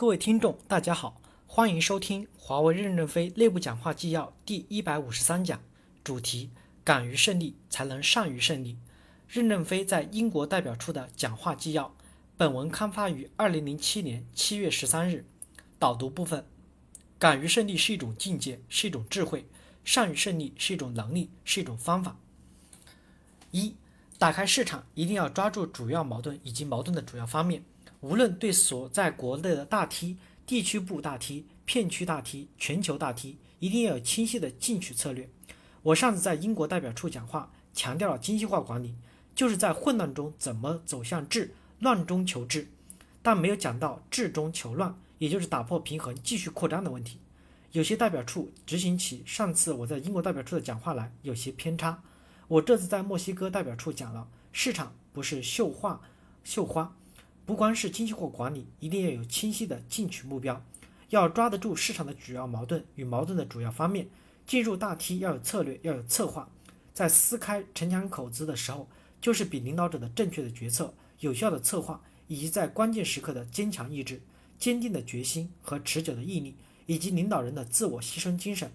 各位听众，大家好，欢迎收听华为任正非内部讲话纪要第一百五十三讲，主题：敢于胜利，才能善于胜利。任正非在英国代表处的讲话纪要。本文刊发于二零零七年七月十三日。导读部分：敢于胜利是一种境界，是一种智慧；善于胜利是一种能力，是一种方法。一、打开市场，一定要抓住主要矛盾以及矛盾的主要方面。无论对所在国内的大梯、地区部大梯、片区大梯、全球大梯，一定要有清晰的进取策略。我上次在英国代表处讲话，强调了精细化管理，就是在混乱中怎么走向治，乱中求治，但没有讲到治中求乱，也就是打破平衡、继续扩张的问题。有些代表处执行起上次我在英国代表处的讲话来有些偏差。我这次在墨西哥代表处讲了，市场不是绣画、绣花。不光是精细化管理，一定要有清晰的进取目标，要抓得住市场的主要矛盾与矛盾的主要方面。进入大梯要有策略，要有策划。在撕开城墙口子的时候，就是比领导者的正确的决策、有效的策划，以及在关键时刻的坚强意志、坚定的决心和持久的毅力，以及领导人的自我牺牲精神。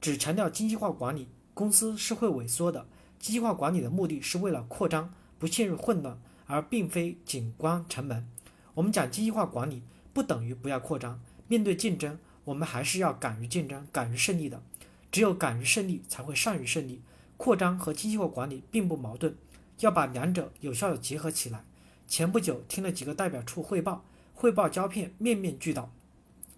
只强调精细化管理，公司是会萎缩的。精细化管理的目的是为了扩张，不陷入混乱。而并非紧关城门。我们讲精细化管理，不等于不要扩张。面对竞争，我们还是要敢于竞争、敢于胜利的。只有敢于胜利，才会善于胜利。扩张和精细化管理并不矛盾，要把两者有效的结合起来。前不久听了几个代表处汇报，汇报胶片面面俱到，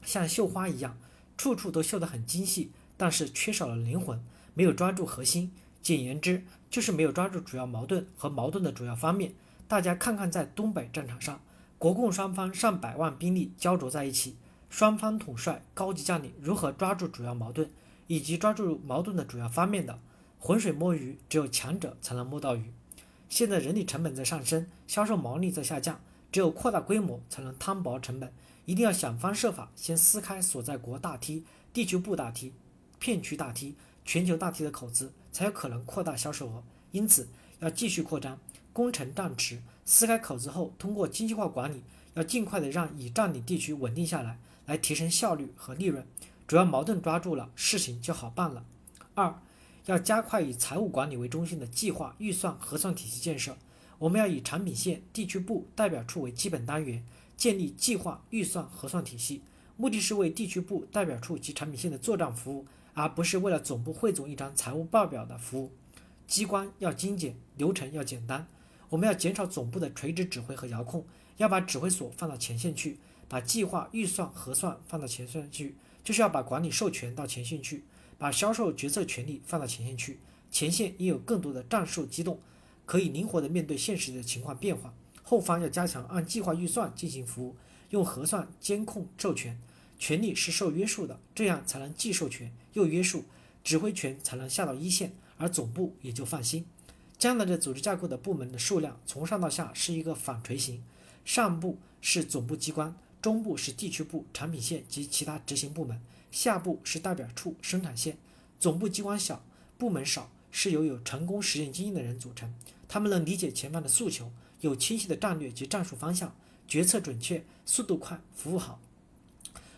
像绣花一样，处处都绣得很精细，但是缺少了灵魂，没有抓住核心。简言之，就是没有抓住主要矛盾和矛盾的主要方面。大家看看，在东北战场上，国共双方上百万兵力焦灼在一起，双方统帅、高级将领如何抓住主要矛盾，以及抓住矛盾的主要方面的？浑水摸鱼，只有强者才能摸到鱼。现在人力成本在上升，销售毛利在下降，只有扩大规模才能摊薄成本。一定要想方设法先撕开所在国大梯、地区部大梯、片区大梯、全球大梯的口子，才有可能扩大销售额。因此，要继续扩张。攻城战池，撕开口子后，通过精细化管理，要尽快的让已占领地区稳定下来，来提升效率和利润。主要矛盾抓住了，事情就好办了。二，要加快以财务管理为中心的计划、预算、核算体系建设。我们要以产品线、地区部、代表处为基本单元，建立计划、预算、核算体系，目的是为地区部、代表处及产品线的作战服务，而不是为了总部汇总一张财务报表的服务。机关要精简，流程要简单。我们要减少总部的垂直指挥和遥控，要把指挥所放到前线去，把计划、预算、核算放到前线去，就是要把管理授权到前线去，把销售决策权力放到前线去。前线应有更多的战术机动，可以灵活的面对现实的情况变化。后方要加强按计划、预算进行服务，用核算监控授权，权力是受约束的，这样才能既授权又约束，指挥权才能下到一线，而总部也就放心。将来的组织架构的部门的数量从上到下是一个反锤形，上部是总部机关，中部是地区部、产品线及其他执行部门，下部是代表处、生产线。总部机关小，部门少，是由有成功实践经验的人组成，他们能理解前方的诉求，有清晰的战略及战术方向，决策准确，速度快，服务好。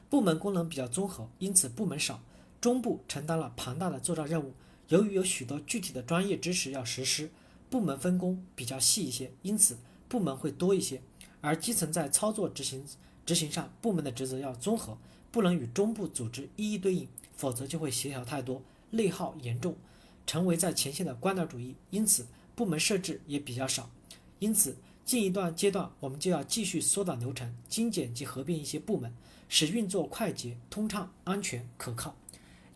部门功能比较综合，因此部门少。中部承担了庞大的作战任务。由于有许多具体的专业知识要实施，部门分工比较细一些，因此部门会多一些。而基层在操作执行执行上，部门的职责要综合，不能与中部组织一一对应，否则就会协调太多，内耗严重，成为在前线的官僚主义。因此部门设置也比较少。因此近一段阶段，我们就要继续缩短流程，精简及合并一些部门，使运作快捷、通畅、安全、可靠。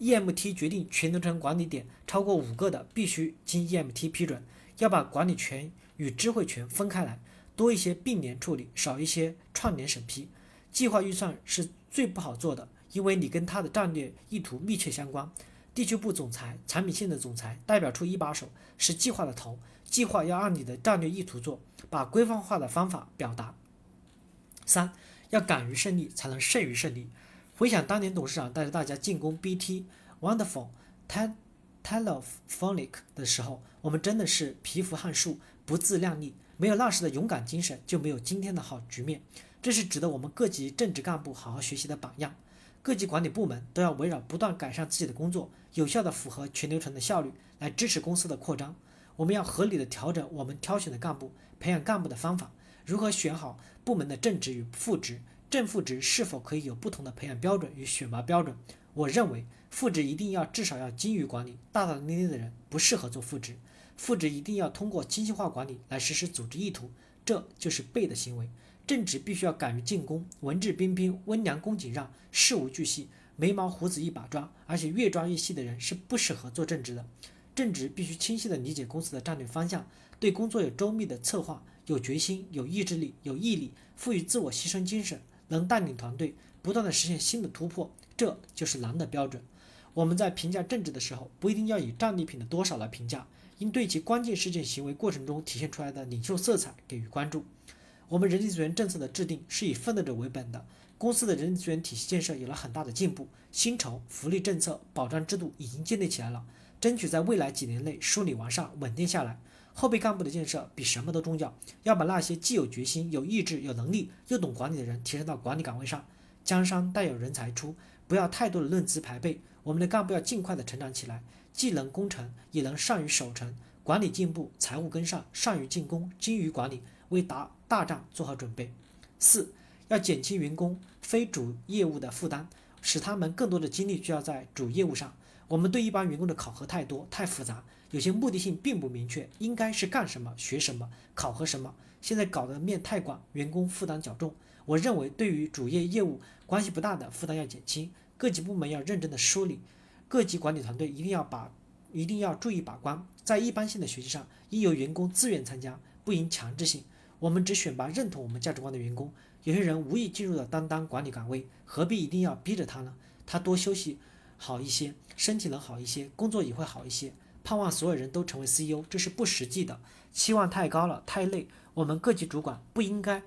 EMT 决定全流程管理点超过五个的，必须经 EMT 批准。要把管理权与智慧权分开来，多一些并联处理，少一些串联审批。计划预算是最不好做的，因为你跟他的战略意图密切相关。地区部总裁、产品线的总裁、代表处一把手是计划的头，计划要按你的战略意图做，把规范化的方法表达。三，要敢于胜利，才能胜于胜利。回想当年董事长带着大家进攻 BT Wonderful Telephonic 的时候，我们真的是蚍蜉撼树，不自量力。没有那时的勇敢精神，就没有今天的好局面。这是值得我们各级正职干部好好学习的榜样。各级管理部门都要围绕不断改善自己的工作，有效的符合全流程的效率，来支持公司的扩张。我们要合理的调整我们挑选的干部、培养干部的方法，如何选好部门的正职与副职，正副职是否可以有不同的培养标准与选拔标准？我认为副职一定要至少要精于管理，大大咧咧的人不适合做副职。副职一定要通过精细化管理来实施组织意图，这就是背的行为。正职必须要敢于进攻，文质彬彬，温良恭俭让，事无巨细，眉毛胡子一把抓，而且越抓越细的人是不适合做正职的。正职必须清晰地理解公司的战略方向，对工作有周密的策划，有决心、有意志力、有毅力，赋予自我牺牲精神，能带领团队不断地实现新的突破，这就是狼的标准。我们在评价政治的时候，不一定要以战利品的多少来评价，应对其关键事件行为过程中体现出来的领袖色彩给予关注。我们人力资源政策的制定是以奋斗者为本的，公司的人力资源体系建设有了很大的进步，薪酬、福利政策、保障制度已经建立起来了。争取在未来几年内梳理完善、稳定下来。后备干部的建设比什么都重要，要把那些既有决心、有意志、有能力又懂管理的人提升到管理岗位上。江山代有人才出，不要太多的论资排辈。我们的干部要尽快的成长起来，既能攻城，也能善于守城。管理进步，财务跟上，善于进攻，精于管理，为打大仗做好准备。四，要减轻员工非主业务的负担，使他们更多的精力需要在主业务上。我们对一般员工的考核太多太复杂，有些目的性并不明确，应该是干什么、学什么、考核什么。现在搞得面太广，员工负担较重。我认为对于主业业务关系不大的负担要减轻，各级部门要认真的梳理，各级管理团队一定要把一定要注意把关。在一般性的学习上，应由员工自愿参加，不应强制性。我们只选拔认同我们价值观的员工。有些人无意进入了担当管理岗位，何必一定要逼着他呢？他多休息。好一些，身体能好一些，工作也会好一些。盼望所有人都成为 CEO，这是不实际的，期望太高了，太累。我们各级主管不应该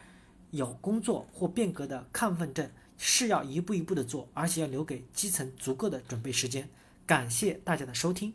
有工作或变革的亢奋症，是要一步一步的做，而且要留给基层足够的准备时间。感谢大家的收听。